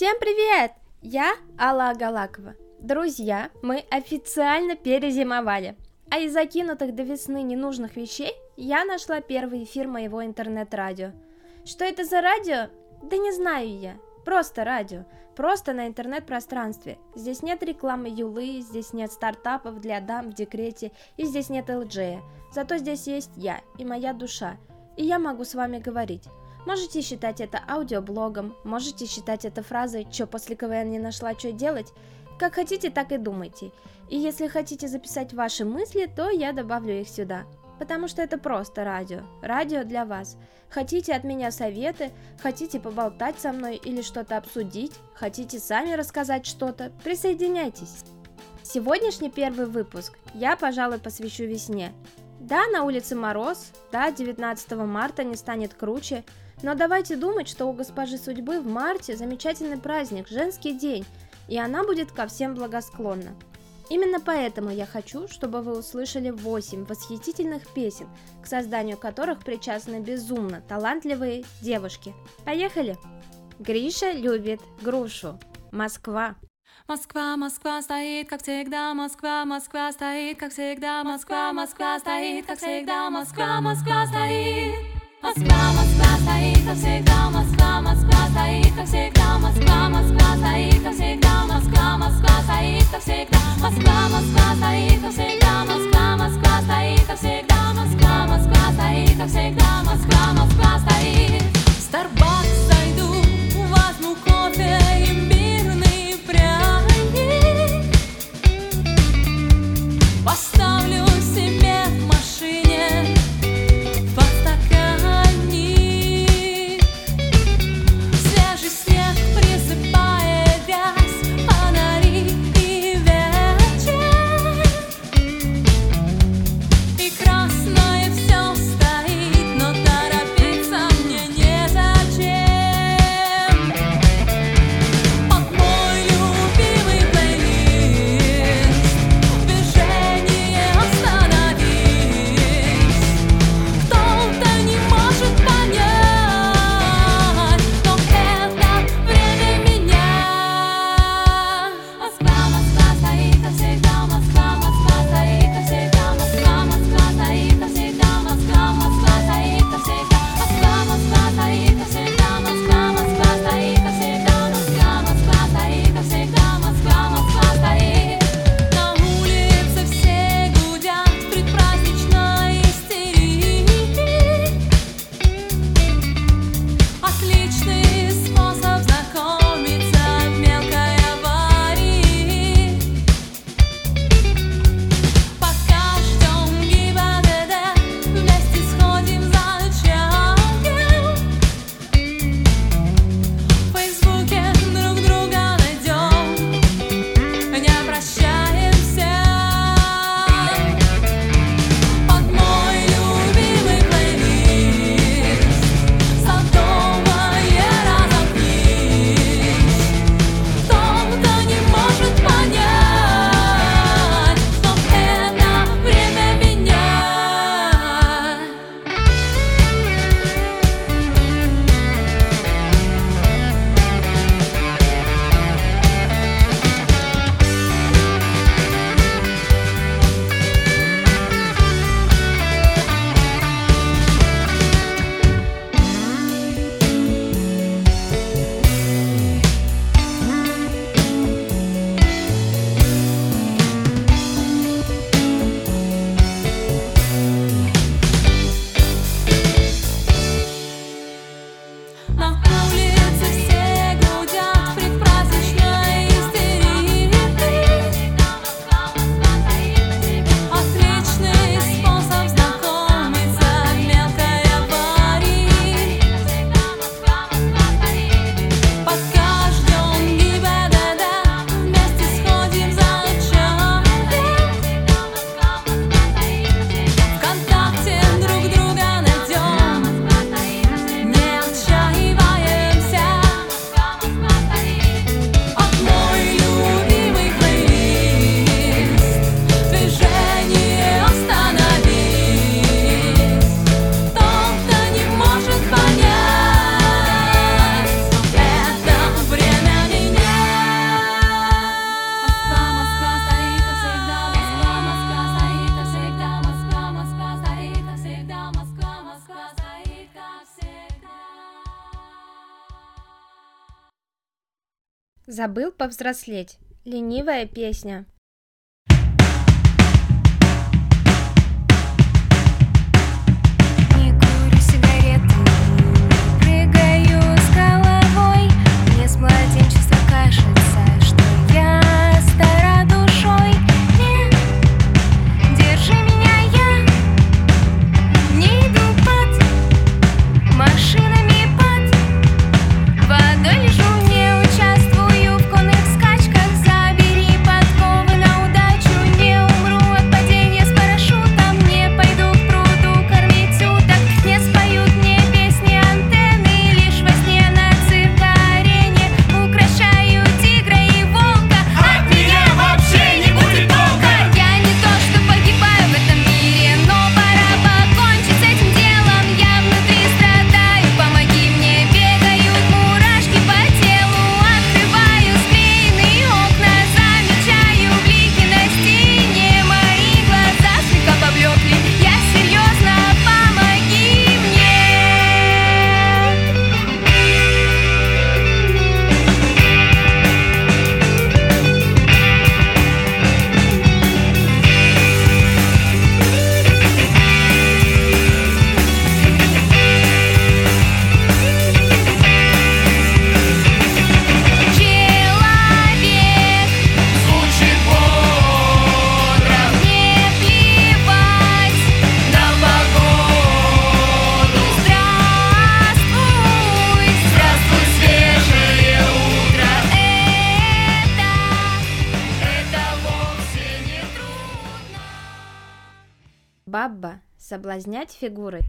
Всем привет! Я Алла Галакова. Друзья, мы официально перезимовали. А из закинутых до весны ненужных вещей я нашла первый эфир моего интернет-радио. Что это за радио? Да не знаю я. Просто радио. Просто на интернет-пространстве. Здесь нет рекламы Юлы, здесь нет стартапов для дам в декрете, и здесь нет ЛДЖ. Зато здесь есть я и моя душа. И я могу с вами говорить. Можете считать это аудиоблогом, можете считать это фразой «Чё после КВН не нашла, что делать?» Как хотите, так и думайте. И если хотите записать ваши мысли, то я добавлю их сюда. Потому что это просто радио. Радио для вас. Хотите от меня советы, хотите поболтать со мной или что-то обсудить, хотите сами рассказать что-то, присоединяйтесь. Сегодняшний первый выпуск я, пожалуй, посвящу весне. Да, на улице мороз, да, 19 марта не станет круче, но давайте думать, что у госпожи судьбы в марте замечательный праздник, женский день, и она будет ко всем благосклонна. Именно поэтому я хочу, чтобы вы услышали 8 восхитительных песен, к созданию которых причастны безумно талантливые девушки. Поехали! Гриша любит грушу. Москва. Москва, Москва стоит, как всегда, Москва, Москва стоит, как всегда, Москва, Москва стоит, как всегда, Москва, Москва стоит. Москва, Москва стоит, как всегда, Москва, Москва стоит, как всегда, Москва, Москва стоит, как всегда, Москва, Москва стоит, как всегда, Москва, Москва стоит, как всегда, Москва, Москва стоит, как всегда, Москва, Москва стоит, как всегда, Москва, Москва стоит. Starbucks зайду, возьму кофе имбирный Забыл повзрослеть. Ленивая песня. соблазнять фигуры.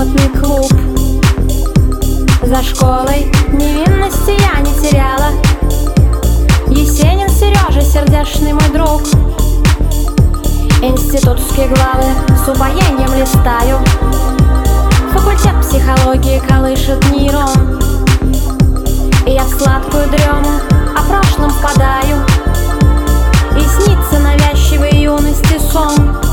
шахматный клуб. За школой невинности я не теряла. Есенин Сережа, сердечный мой друг. Институтские главы с упоением листаю. Факультет психологии колышет нейрон. И я в сладкую дрему о прошлом впадаю. И снится навязчивой юности сон.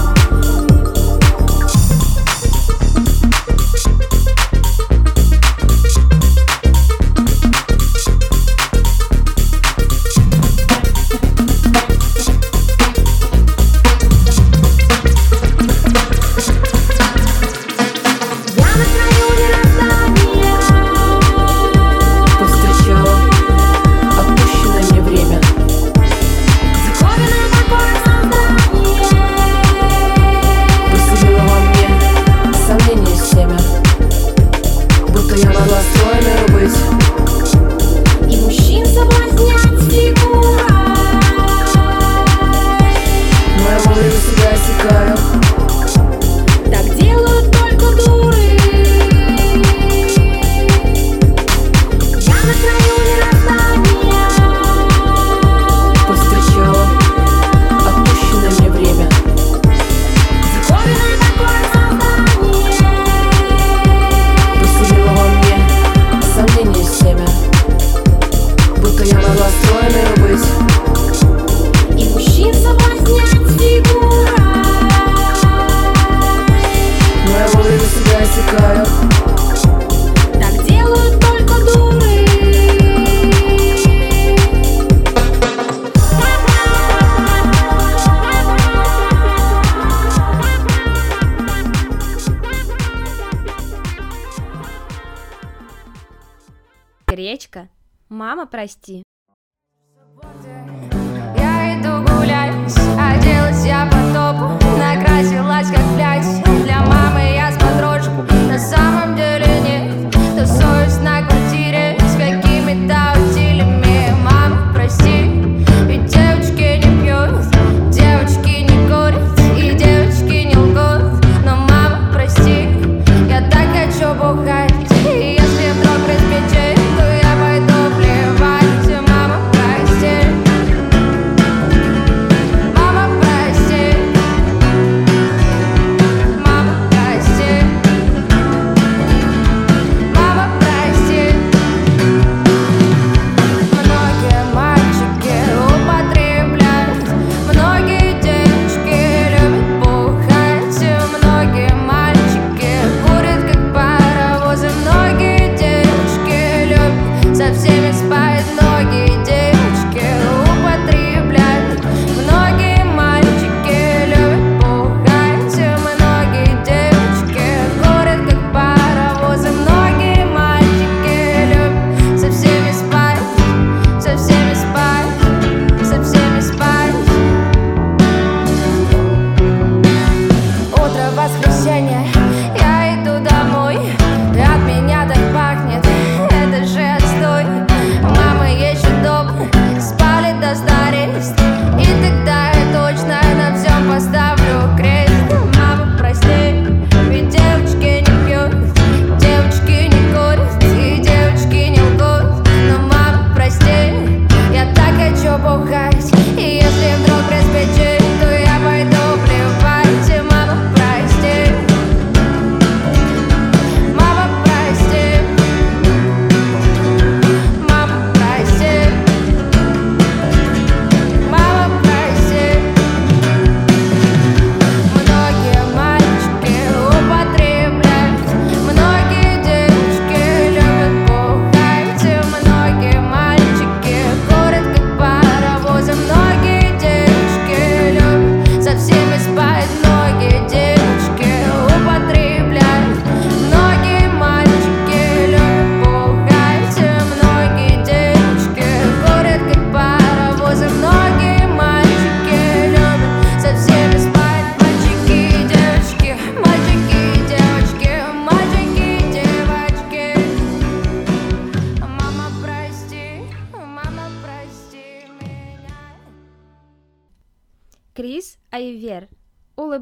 Музыка. Мама, прости. Я иду гулять, а оделась я по топу, накрасилась как блядь. Для мамы я с подружку, на самом деле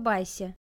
улыбайся.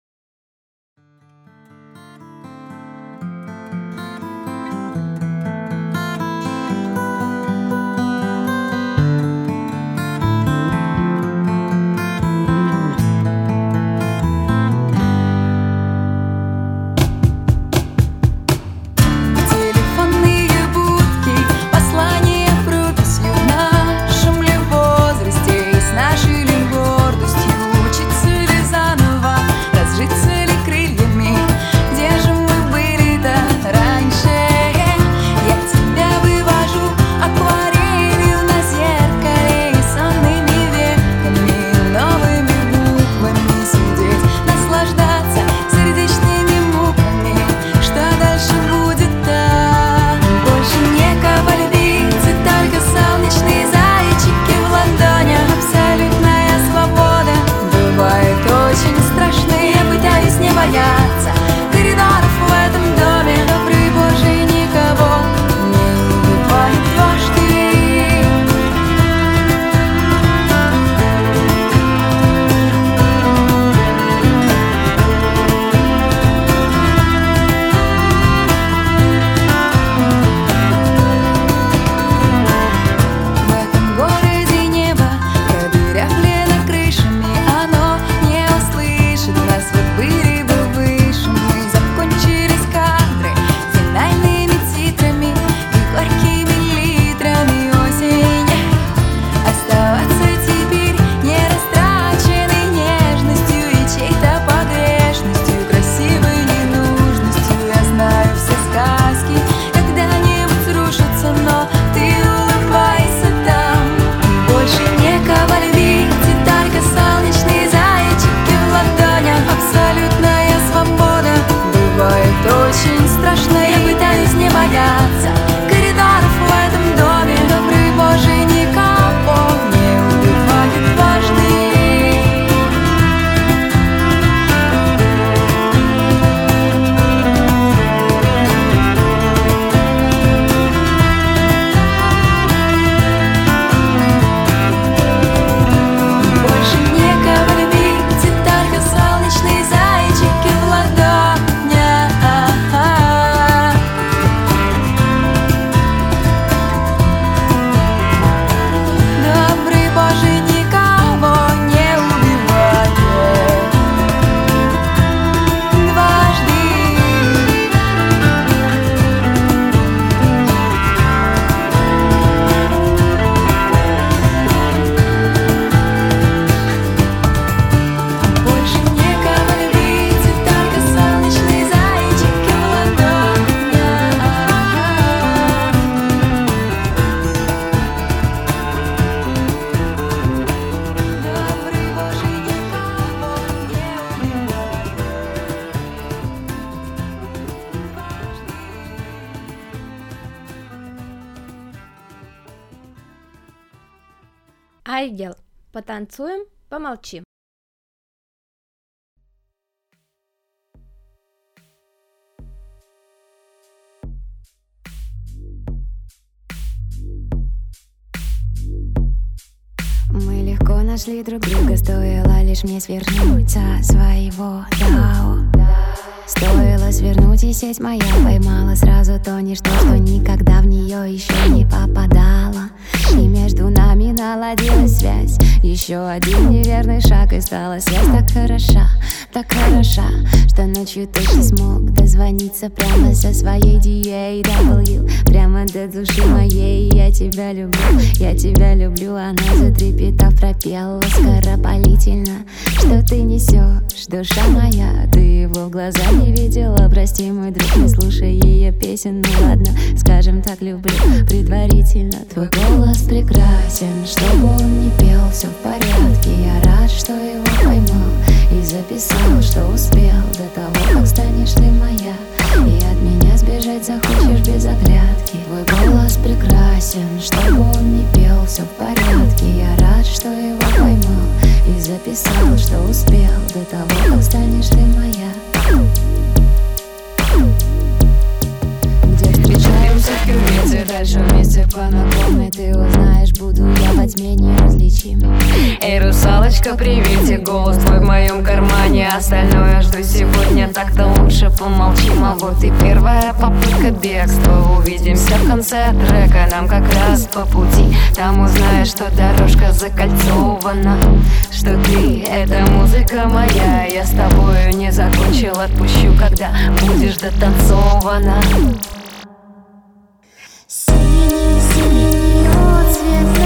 Айгел, потанцуем, помолчим. Мы легко нашли друг друга, стоило лишь мне свернуть со своего Дао. Стоило свернуть, и сеть моя поймала сразу то ничто, что никогда в нее еще не попадало. И между нами наладилась связь. Еще один неверный шаг, и стала связь так хороша, так хороша, что ночью ты не смог дозвониться прямо со своей DAW. Прямо до души моей, я тебя люблю, я тебя люблю. Она затрепетав пропела скоропалительно, что ты несешь, душа моя, ты его в глаза не видела. Прости, мой друг, не слушай ее песен. Ну ладно, скажем так, люблю предварительно. Твой голос прекрасен, чтобы он не пел. Все в порядке, я рад, что его поймал И записал, что успел. До того, как станешь ты моя. И от меня сбежать захочешь без оглядки. Твой голос прекрасен, чтобы он не пел. Все в порядке, я рад, что его поймал. И записал, что успел. До того, как станешь ты моя. Где встречаемся в кювете Дальше вместе по знакомой Ты русалочка, приветик, голос твой в моем кармане Остальное жду сегодня, так-то лучше помолчим А вот и первая попытка бегства Увидимся в конце трека, нам как раз по пути Там узнаешь, что дорожка закольцована Что ты — это музыка моя Я с тобою не закончил, отпущу, когда будешь дотанцована Синий, синий отцвет на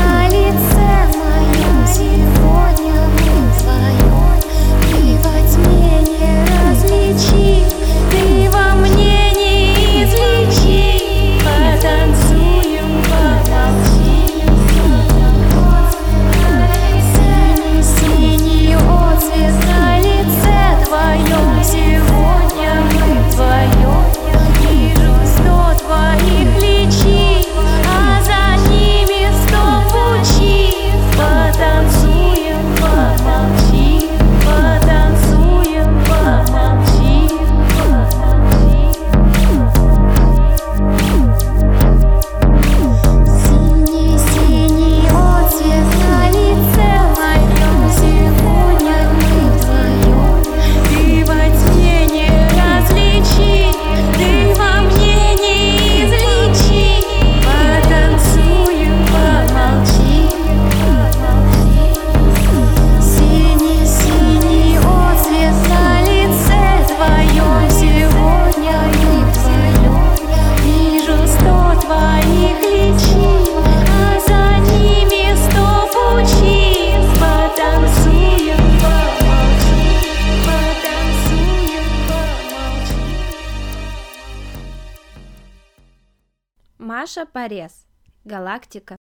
Маша Порез. Галактика.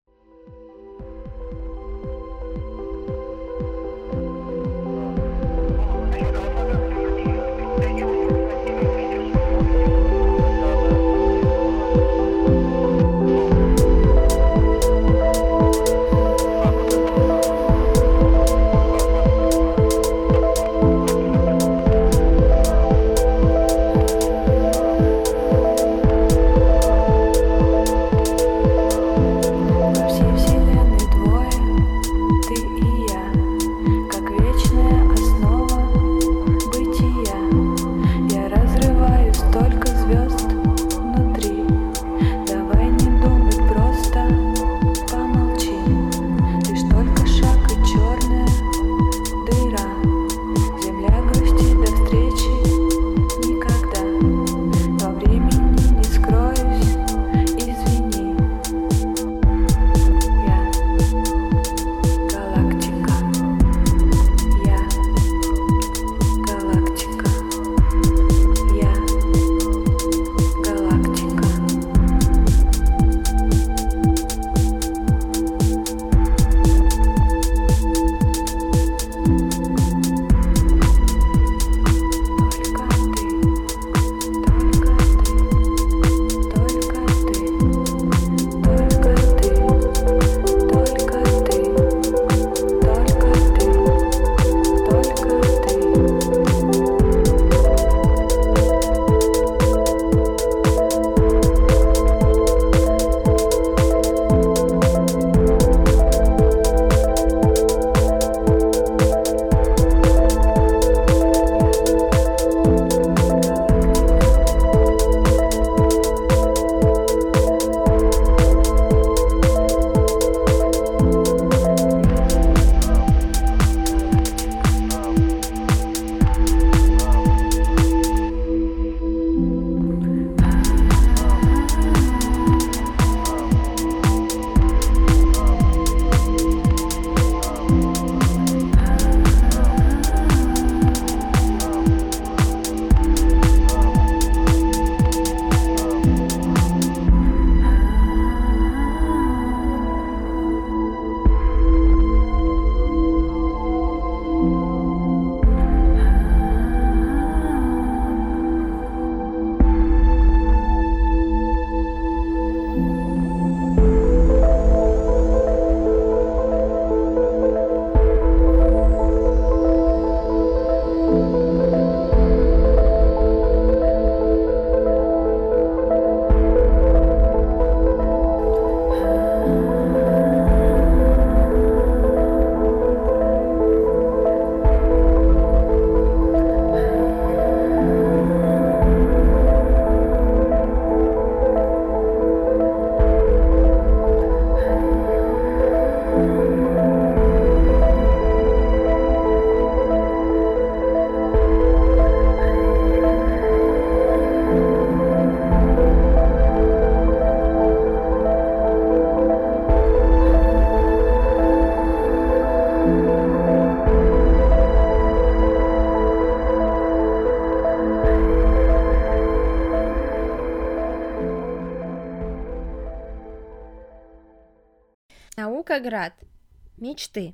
мечты.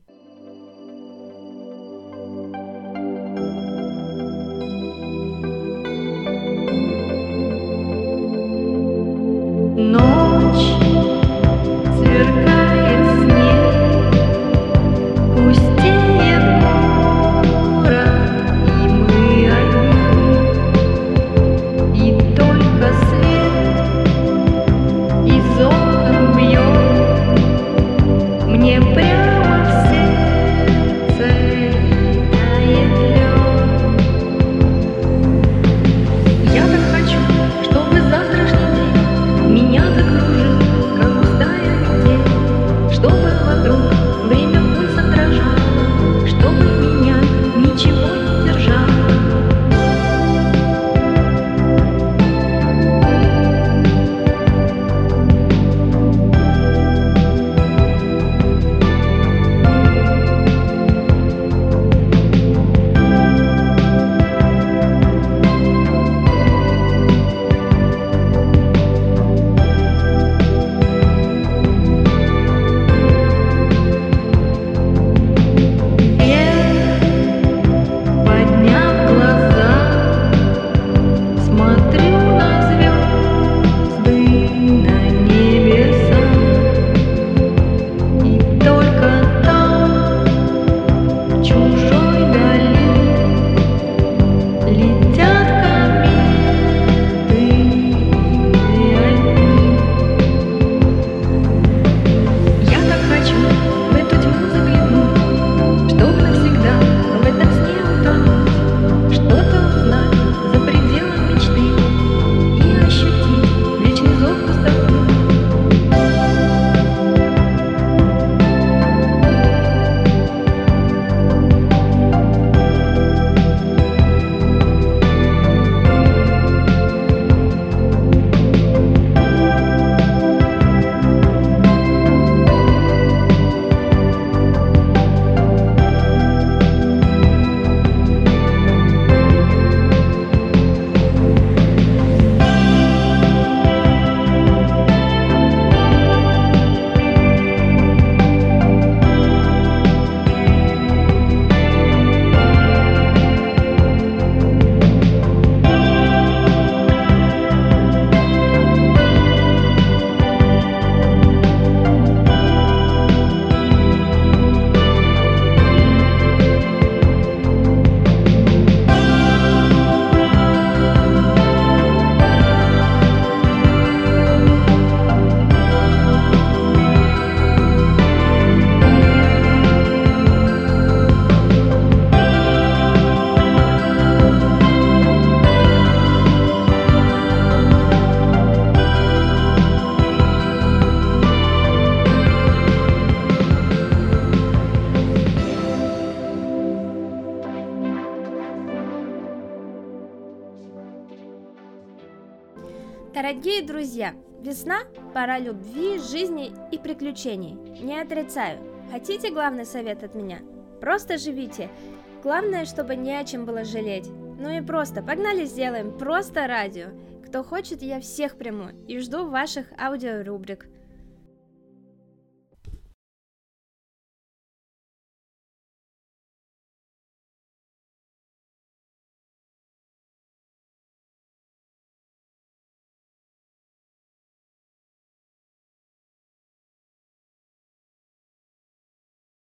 Дорогие друзья, весна – пора любви, жизни и приключений. Не отрицаю. Хотите главный совет от меня? Просто живите. Главное, чтобы не о чем было жалеть. Ну и просто, погнали сделаем, просто радио. Кто хочет, я всех приму и жду ваших аудиорубрик.